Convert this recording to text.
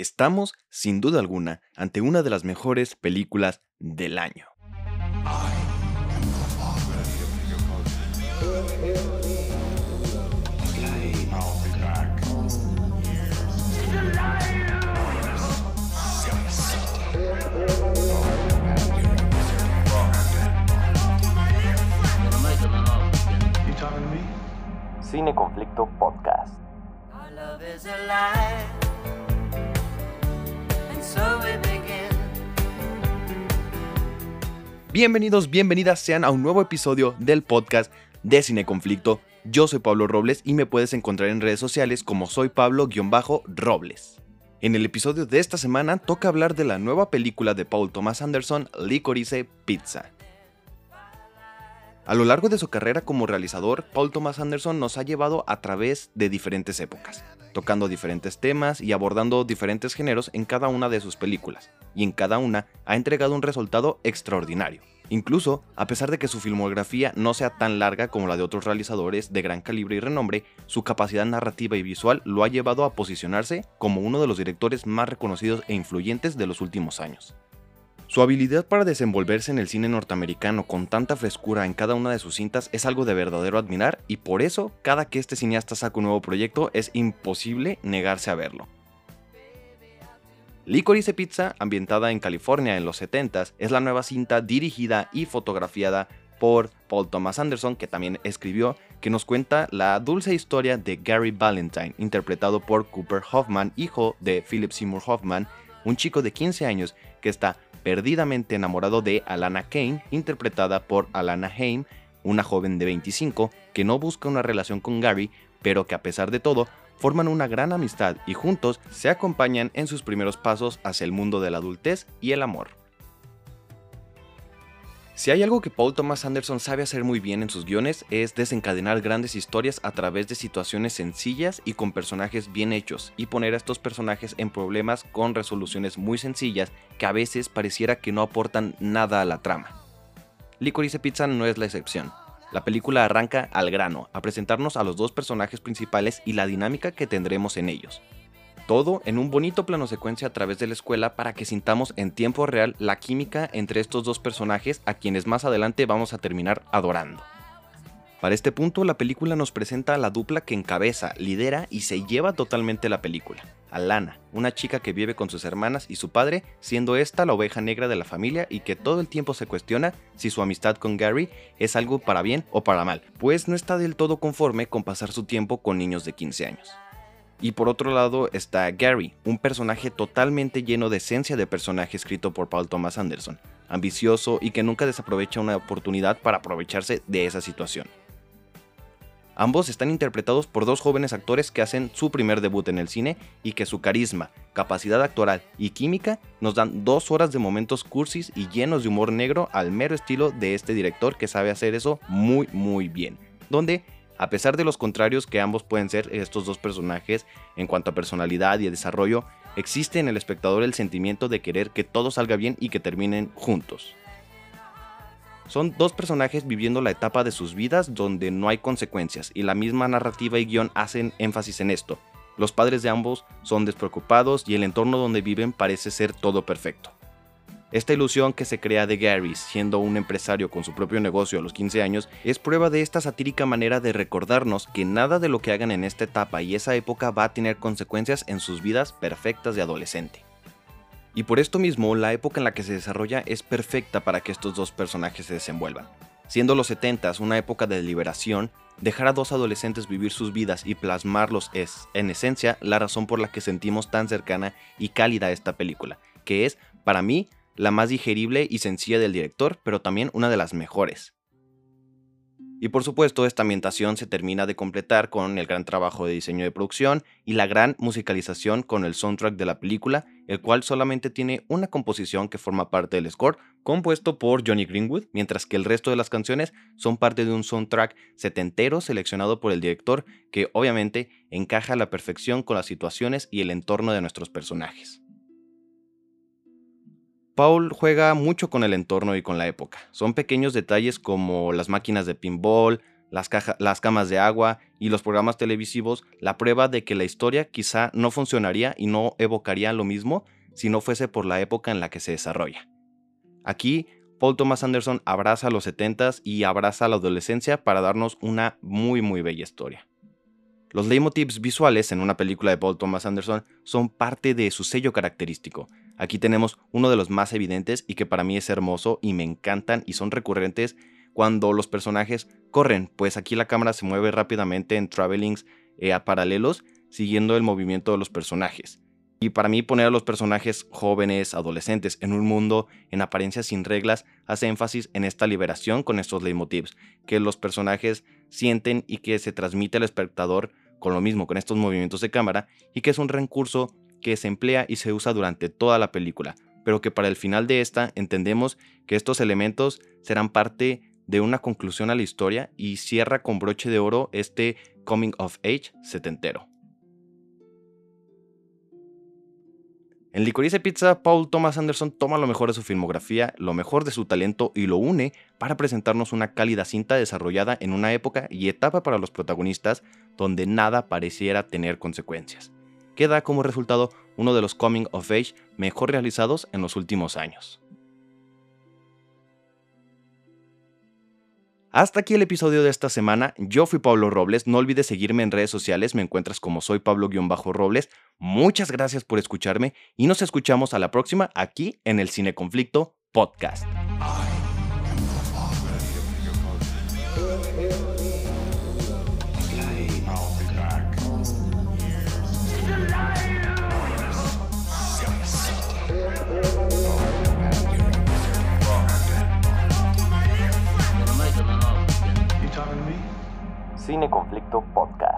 Estamos, sin duda alguna, ante una de las mejores películas del año. Cine Conflicto Podcast. Bienvenidos, bienvenidas sean a un nuevo episodio del podcast de Cine Conflicto. Yo soy Pablo Robles y me puedes encontrar en redes sociales como soy Pablo-Robles. En el episodio de esta semana toca hablar de la nueva película de Paul Thomas Anderson, Licorice Pizza. A lo largo de su carrera como realizador, Paul Thomas Anderson nos ha llevado a través de diferentes épocas, tocando diferentes temas y abordando diferentes géneros en cada una de sus películas, y en cada una ha entregado un resultado extraordinario. Incluso, a pesar de que su filmografía no sea tan larga como la de otros realizadores de gran calibre y renombre, su capacidad narrativa y visual lo ha llevado a posicionarse como uno de los directores más reconocidos e influyentes de los últimos años. Su habilidad para desenvolverse en el cine norteamericano con tanta frescura en cada una de sus cintas es algo de verdadero admirar y por eso cada que este cineasta saca un nuevo proyecto es imposible negarse a verlo. Licorice Pizza, ambientada en California en los 70s, es la nueva cinta dirigida y fotografiada por Paul Thomas Anderson, que también escribió, que nos cuenta la dulce historia de Gary Valentine, interpretado por Cooper Hoffman, hijo de Philip Seymour Hoffman, un chico de 15 años que está perdidamente enamorado de Alana Kane, interpretada por Alana Haim, una joven de 25 que no busca una relación con Gary, pero que a pesar de todo forman una gran amistad y juntos se acompañan en sus primeros pasos hacia el mundo de la adultez y el amor. Si hay algo que Paul Thomas Anderson sabe hacer muy bien en sus guiones es desencadenar grandes historias a través de situaciones sencillas y con personajes bien hechos y poner a estos personajes en problemas con resoluciones muy sencillas que a veces pareciera que no aportan nada a la trama. Licorice Pizza no es la excepción. La película arranca al grano, a presentarnos a los dos personajes principales y la dinámica que tendremos en ellos. Todo en un bonito plano secuencia a través de la escuela para que sintamos en tiempo real la química entre estos dos personajes a quienes más adelante vamos a terminar adorando. Para este punto, la película nos presenta a la dupla que encabeza, lidera y se lleva totalmente la película. A Lana, una chica que vive con sus hermanas y su padre, siendo esta la oveja negra de la familia y que todo el tiempo se cuestiona si su amistad con Gary es algo para bien o para mal, pues no está del todo conforme con pasar su tiempo con niños de 15 años. Y por otro lado está Gary, un personaje totalmente lleno de esencia de personaje escrito por Paul Thomas Anderson, ambicioso y que nunca desaprovecha una oportunidad para aprovecharse de esa situación. Ambos están interpretados por dos jóvenes actores que hacen su primer debut en el cine y que su carisma, capacidad actoral y química nos dan dos horas de momentos cursis y llenos de humor negro al mero estilo de este director que sabe hacer eso muy muy bien, donde a pesar de los contrarios que ambos pueden ser estos dos personajes en cuanto a personalidad y desarrollo, existe en el espectador el sentimiento de querer que todo salga bien y que terminen juntos. Son dos personajes viviendo la etapa de sus vidas donde no hay consecuencias y la misma narrativa y guion hacen énfasis en esto. Los padres de ambos son despreocupados y el entorno donde viven parece ser todo perfecto. Esta ilusión que se crea de Gary siendo un empresario con su propio negocio a los 15 años es prueba de esta satírica manera de recordarnos que nada de lo que hagan en esta etapa y esa época va a tener consecuencias en sus vidas perfectas de adolescente. Y por esto mismo, la época en la que se desarrolla es perfecta para que estos dos personajes se desenvuelvan. Siendo los 70s una época de liberación, dejar a dos adolescentes vivir sus vidas y plasmarlos es, en esencia, la razón por la que sentimos tan cercana y cálida esta película, que es, para mí, la más digerible y sencilla del director, pero también una de las mejores. Y por supuesto, esta ambientación se termina de completar con el gran trabajo de diseño de producción y la gran musicalización con el soundtrack de la película, el cual solamente tiene una composición que forma parte del score, compuesto por Johnny Greenwood, mientras que el resto de las canciones son parte de un soundtrack setentero seleccionado por el director que obviamente encaja a la perfección con las situaciones y el entorno de nuestros personajes. Paul juega mucho con el entorno y con la época. Son pequeños detalles como las máquinas de pinball, las, camas de agua y los programas televisivos la prueba de que la historia quizá no funcionaría y no evocaría lo mismo si no fuese por la época en la que se desarrolla. Aquí, Paul Thomas Anderson abraza los 70s y abraza la adolescencia para darnos una muy muy bella historia. Los leitmotivs visuales en una película de Paul Thomas Anderson son parte de su sello característico. Aquí tenemos uno de los más evidentes y que para mí es hermoso y me encantan y son recurrentes cuando los personajes corren, pues aquí la cámara se mueve rápidamente en travelings eh, a paralelos siguiendo el movimiento de los personajes. Y para mí poner a los personajes jóvenes, adolescentes, en un mundo en apariencia sin reglas, hace énfasis en esta liberación con estos leitmotivs, que los personajes sienten y que se transmite al espectador con lo mismo, con estos movimientos de cámara, y que es un recurso que se emplea y se usa durante toda la película, pero que para el final de esta entendemos que estos elementos serán parte de una conclusión a la historia y cierra con broche de oro este coming of age setentero. En Licorice Pizza, Paul Thomas Anderson toma lo mejor de su filmografía, lo mejor de su talento y lo une para presentarnos una cálida cinta desarrollada en una época y etapa para los protagonistas donde nada pareciera tener consecuencias. Queda como resultado uno de los coming of age mejor realizados en los últimos años. Hasta aquí el episodio de esta semana. Yo fui Pablo Robles. No olvides seguirme en redes sociales. Me encuentras como soy Pablo-Robles. Muchas gracias por escucharme y nos escuchamos a la próxima aquí en el Cine Conflicto Podcast. Cine Conflicto Podcast.